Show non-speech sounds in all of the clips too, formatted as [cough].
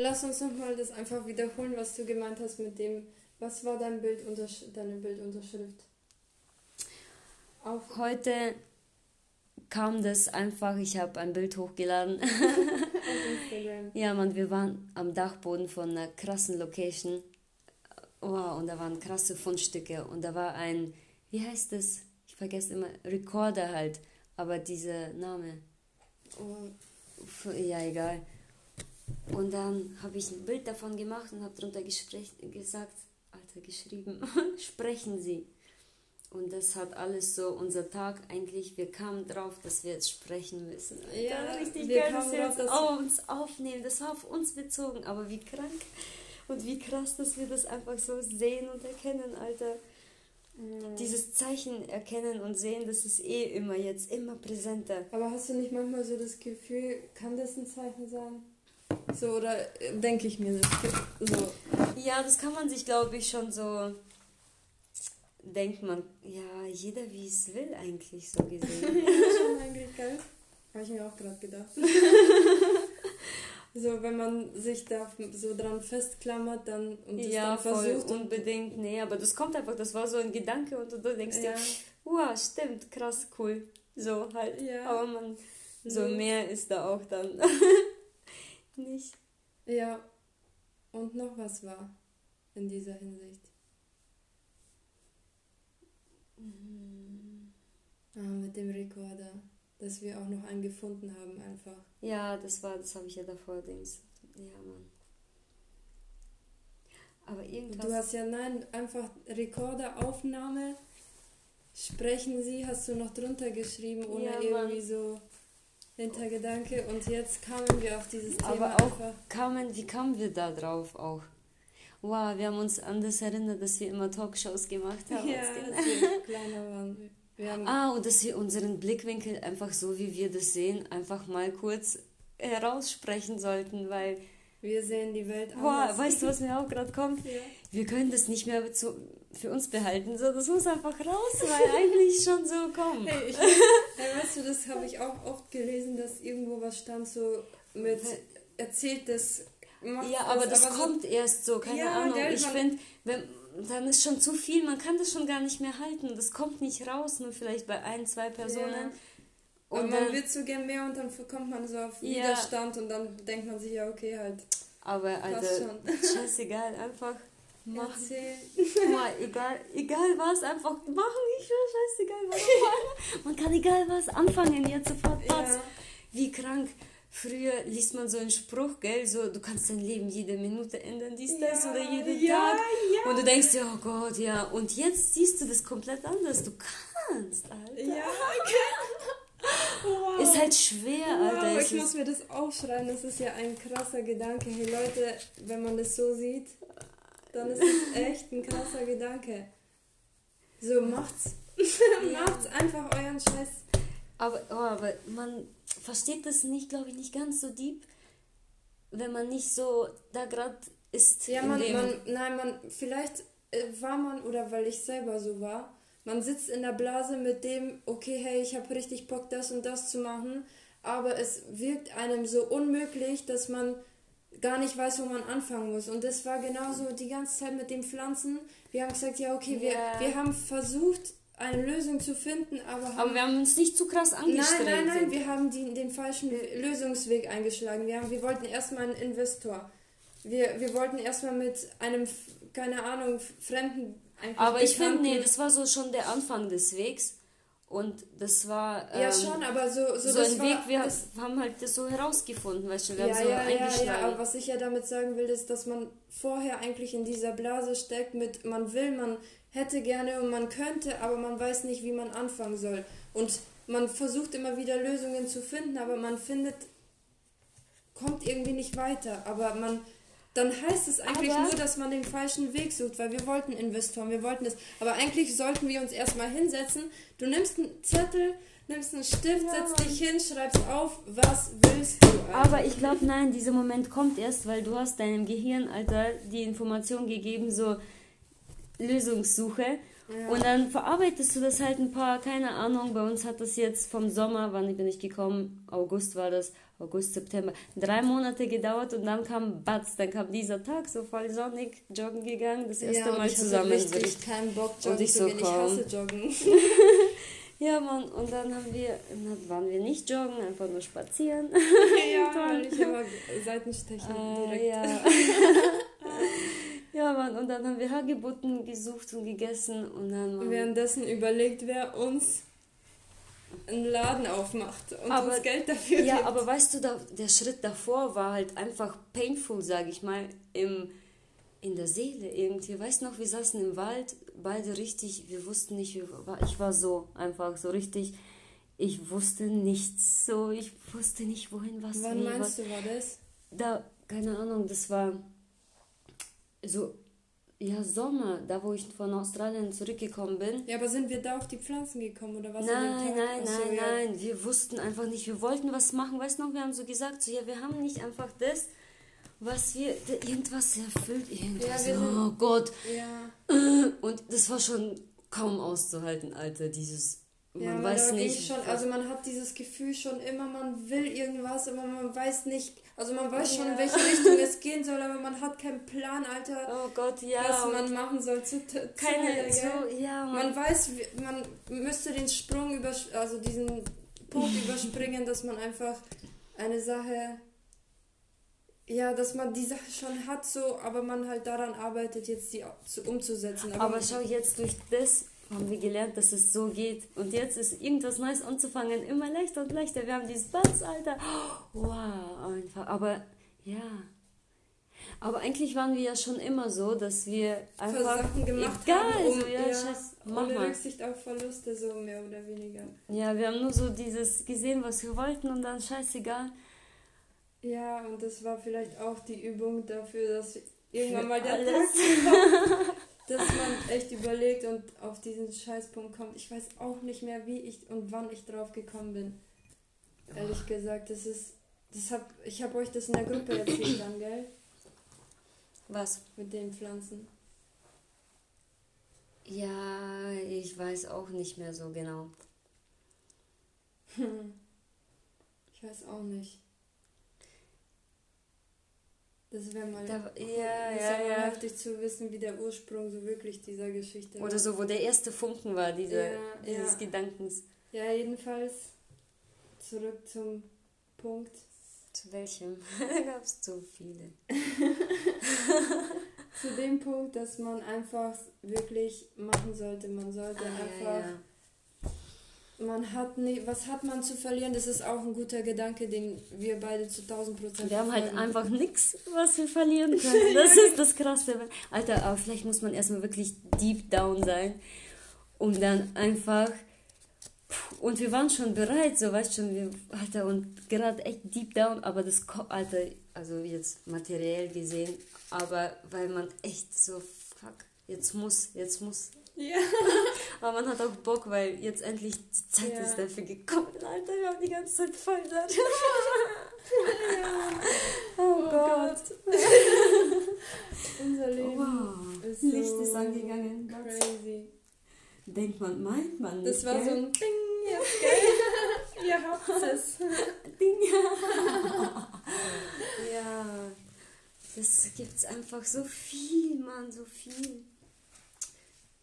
lass uns nochmal das einfach wiederholen, was du gemeint hast mit dem, was war dein Bild deine Bildunterschrift? Auf Heute kam das einfach, ich habe ein Bild hochgeladen. [laughs] Ja, man, wir waren am Dachboden von einer krassen Location. Wow, und da waren krasse Fundstücke und da war ein, wie heißt das? Ich vergesse immer, Recorder halt, aber dieser Name. Oh, ja, egal. Und dann habe ich ein Bild davon gemacht und habe darunter gesagt, Alter, geschrieben, [laughs] sprechen Sie. Und das hat alles so, unser Tag eigentlich, wir kamen drauf, dass wir jetzt sprechen müssen. Ja, richtig wir geil, dass wir jetzt auf uns aufnehmen. Das war auf uns bezogen, aber wie krank und wie krass, dass wir das einfach so sehen und erkennen, Alter. Mhm. Dieses Zeichen erkennen und sehen, das ist eh immer jetzt, immer präsenter. Aber hast du nicht manchmal so das Gefühl, kann das ein Zeichen sein? So, oder äh, denke ich mir das so? Ja, das kann man sich, glaube ich, schon so denkt man, ja, jeder wie es will eigentlich so gesehen. [laughs] ja, schon eigentlich geil. Habe ich mir auch gerade gedacht. [laughs] so, wenn man sich da so dran festklammert dann und es ja, dann versucht. Voll, unbedingt, nee, aber das kommt einfach, das war so ein Gedanke und du denkst ja. dir, wow, stimmt, krass, cool. So halt. Ja. Aber man, so mehr ist da auch dann [laughs] nicht. Ja. Und noch was war in dieser Hinsicht. Mhm. Ah, mit dem Rekorder. Dass wir auch noch einen gefunden haben einfach. Ja, das war, das habe ich ja davor, Dings. Ja, Mann. Aber irgendwas. Du hast ja, nein, einfach Rekorderaufnahme. Sprechen Sie, hast du noch drunter geschrieben, ohne ja, irgendwie so Hintergedanke. Und jetzt kamen wir auf dieses Thema. Aber auch einfach. kamen, wie kamen wir da drauf auch? wow, wir haben uns an das erinnert, dass wir immer Talkshows gemacht haben. Ja, als wir [laughs] kleiner waren. Wir ah, und dass wir unseren Blickwinkel einfach so, wie wir das sehen, einfach mal kurz heraussprechen sollten, weil... Wir sehen die Welt anders. Wow, weißt du, [laughs] was mir auch gerade kommt? Ja. Wir können das nicht mehr zu, für uns behalten. So, das muss einfach raus, weil [laughs] eigentlich schon so kommen. Hey, ich, [laughs] hey, weißt du, das habe ich auch oft gelesen, dass irgendwo was stand so mit erzählt das ja, aber das, aber kommt so, erst so, keine ja, Ahnung. Gell, ich finde, dann ist schon zu viel, man kann das schon gar nicht mehr halten. Das kommt nicht raus, nur vielleicht bei ein, zwei Personen. Ja. Und aber man wird so gern mehr und dann kommt man so auf Widerstand und dann denkt man sich ja, okay, halt. Aber Alter, [laughs] scheißegal, einfach machen. Mal, egal, egal was, einfach machen, ich scheißegal was. man kann egal was anfangen, jetzt sofort. Ja. Wie krank. Früher liest man so einen Spruch, gell, so, du kannst dein Leben jede Minute ändern, dies, das ja, oder jeden ja, Tag. Ja. Und du denkst dir, oh Gott, ja. Und jetzt siehst du das komplett anders. Du kannst, Alter. Ja, [laughs] wow. Ist halt schwer, wow, Alter. ich muss mir das aufschreiben, das ist ja ein krasser Gedanke. Hey Leute, wenn man das so sieht, dann ist es echt ein krasser Gedanke. So, macht's. [laughs] macht's einfach euren Scheiß. Aber, oh, aber man versteht das nicht, glaube ich, nicht ganz so deep, wenn man nicht so da gerade ist. Ja, man, man, nein, man, vielleicht äh, war man, oder weil ich selber so war, man sitzt in der Blase mit dem, okay, hey, ich habe richtig Bock, das und das zu machen, aber es wirkt einem so unmöglich, dass man gar nicht weiß, wo man anfangen muss. Und das war genauso die ganze Zeit mit den Pflanzen. Wir haben gesagt, ja, okay, wir, yeah. wir haben versucht, eine Lösung zu finden, aber haben, aber wir haben uns nicht zu krass angestrengt. Nein, nein, nein, wir haben die, den falschen Lösungsweg eingeschlagen. Wir, haben, wir wollten erstmal einen Investor. Wir, wir wollten erstmal mit einem, keine Ahnung, Fremden Aber ich finde, nee, das war so schon der Anfang des Wegs. Und das war. Ähm, ja, schon, aber so. So, so ein war, Weg, wir haben halt das so herausgefunden, weißt du, wir ja, haben so ja. Ja, ja, aber was ich ja damit sagen will, ist, dass man vorher eigentlich in dieser Blase steckt mit, man will, man hätte gerne und man könnte, aber man weiß nicht, wie man anfangen soll. Und man versucht immer wieder Lösungen zu finden, aber man findet, kommt irgendwie nicht weiter. Aber man, dann heißt es eigentlich aber nur, dass man den falschen Weg sucht, weil wir wollten Investoren, wir wollten das. Aber eigentlich sollten wir uns erstmal hinsetzen. Du nimmst einen Zettel, nimmst einen Stift, ja, setzt dich hin, schreibst auf, was willst du. Alter? Aber ich glaube, nein, dieser Moment kommt erst, weil du hast deinem Gehirn, Alter, die Information gegeben, so, Lösungssuche. Ja. Und dann verarbeitest du das halt ein paar, keine Ahnung, bei uns hat das jetzt vom Sommer, wann bin ich gekommen? August war das. August, September. Drei Monate gedauert und dann kam Batz, dann kam dieser Tag, so voll sonnig, joggen gegangen, das erste ja, Mal ich zusammen. Ich hatte richtig keinen Bock, joggen und ich so, gehen. Ich hasse joggen. [laughs] ja, Mann, und dann haben wir, dann waren wir nicht joggen, einfach nur spazieren. [laughs] [laughs] ja, ich immer Seitenstechen äh, direkt. Ja. ja, Mann, und dann haben wir Hagebutten gesucht und gegessen und dann... Mann, Währenddessen überlegt, wer uns einen Laden aufmacht und aber, uns Geld dafür Ja, gibt. aber weißt du, da, der Schritt davor war halt einfach painful, sag ich mal, im, in der Seele irgendwie. Weißt du noch, wir saßen im Wald, beide richtig, wir wussten nicht, ich war so einfach so richtig, ich wusste nichts, so, ich wusste nicht, wohin, was, Wann wie, meinst was. du, war das? Da, keine Ahnung, das war so ja, Sommer, da wo ich von Australien zurückgekommen bin. Ja, aber sind wir da auf die Pflanzen gekommen oder was? Nein, nein, Achso, nein, ja. nein. Wir wussten einfach nicht, wir wollten was machen. Weißt du noch, wir haben so gesagt, so, ja, wir haben nicht einfach das, was wir, irgendwas erfüllt, irgendwas. Ja, oh Gott. Ja. Und das war schon kaum auszuhalten, Alter, dieses man ja, weiß nicht. Schon, also man hat dieses Gefühl schon immer, man will irgendwas, aber man weiß nicht, also man weiß schon, in welche Richtung es gehen soll, aber man hat keinen Plan, Alter. Oh Gott, ja. Was man machen soll. Zu, zu keine, zu, ja. Man, man weiß, man müsste den Sprung über, also diesen Punkt überspringen, dass man einfach eine Sache, ja, dass man die Sache schon hat, so, aber man halt daran arbeitet, jetzt die umzusetzen. Aber, aber schau jetzt durch das haben wir gelernt, dass es so geht. Und jetzt ist irgendwas Neues anzufangen immer leichter und leichter. Wir haben dieses Batz, Alter. Wow, einfach. Aber ja. Aber eigentlich waren wir ja schon immer so, dass wir einfach Sachen gemacht egal, haben, um, so, ja, ja, scheiß, ohne. Rücksicht auf Verluste, so mehr oder weniger. Ja, wir haben nur so dieses gesehen, was wir wollten und dann scheißegal. Ja, und das war vielleicht auch die Übung dafür, dass irgendwann mal der Tag [laughs] dass man echt überlegt und auf diesen Scheißpunkt kommt. Ich weiß auch nicht mehr, wie ich und wann ich drauf gekommen bin. Ehrlich gesagt, das ist. Das hab, ich habe euch das in der Gruppe erzählt dann, gell? Was? Mit den Pflanzen. Ja, ich weiß auch nicht mehr so genau. [laughs] ich weiß auch nicht. Das wäre mal, da, ja, ja, ja. heftig zu wissen, wie der Ursprung so wirklich dieser Geschichte war. Oder so, wo der erste Funken war, diese, ja, dieses ja. Gedankens. Ja, jedenfalls zurück zum Punkt. Zu welchem? [laughs] da gab es zu viele. [laughs] zu dem Punkt, dass man einfach wirklich machen sollte. Man sollte ah, einfach man hat nicht, was hat man zu verlieren? Das ist auch ein guter Gedanke, den wir beide zu 1000 Prozent Wir haben halt einfach nichts, was wir verlieren [laughs] können. Das ist das Krasse. Alter, aber vielleicht muss man erstmal wirklich deep down sein, um dann einfach. Und wir waren schon bereit, so weißt du schon, wir, Alter, und gerade echt deep down, aber das, Alter, also jetzt materiell gesehen, aber weil man echt so, fuck, jetzt muss, jetzt muss, ja. [laughs] Aber man hat auch Bock, weil jetzt endlich die Zeit ja. ist dafür gekommen. Alter, wir haben die ganze Zeit voll ja. [laughs] oh, oh Gott. Gott. [laughs] Unser Leben wow. ist Licht so ist angegangen. Crazy. Denkt man, meint man nicht, Das war gell? so ein Ding jetzt, gell? Ihr habt es. Ding. ja. Das gibt's einfach so viel, Mann, so viel.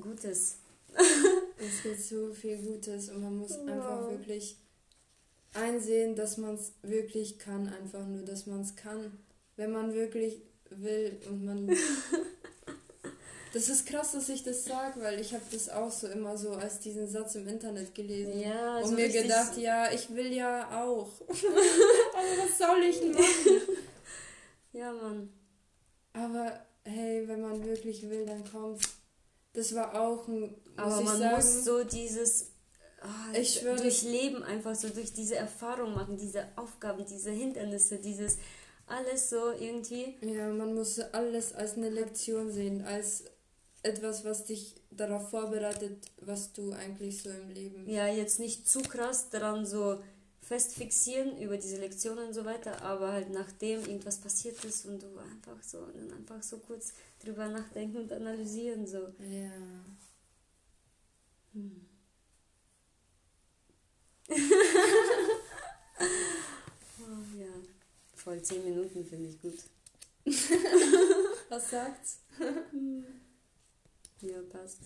Gutes. [laughs] es gibt so viel Gutes und man muss wow. einfach wirklich einsehen, dass man es wirklich kann, einfach nur, dass man es kann. Wenn man wirklich will und man. [laughs] das ist krass, dass ich das sage, weil ich habe das auch so immer so als diesen Satz im Internet gelesen ja, und mir gedacht, ja, ich will ja auch. Aber [laughs] was soll ich machen? Ja, Mann. Aber hey, wenn man wirklich will, dann kommt's. Das war auch ein. Aber man sagen, muss so dieses oh, ich schwör, durchleben, einfach so durch diese Erfahrung machen, diese Aufgaben, diese Hindernisse, dieses alles so irgendwie. Ja, man muss alles als eine Lektion sehen, als etwas, was dich darauf vorbereitet, was du eigentlich so im Leben. Ja, jetzt nicht zu krass daran so fest fixieren über diese Lektionen und so weiter, aber halt nachdem irgendwas passiert ist und du einfach so, dann einfach so kurz drüber nachdenken und analysieren so. Ja. Hm. [laughs] Oh, ja, voll zehn Minuten finde ich gut. Was sagt's? [laughs] ja, passt.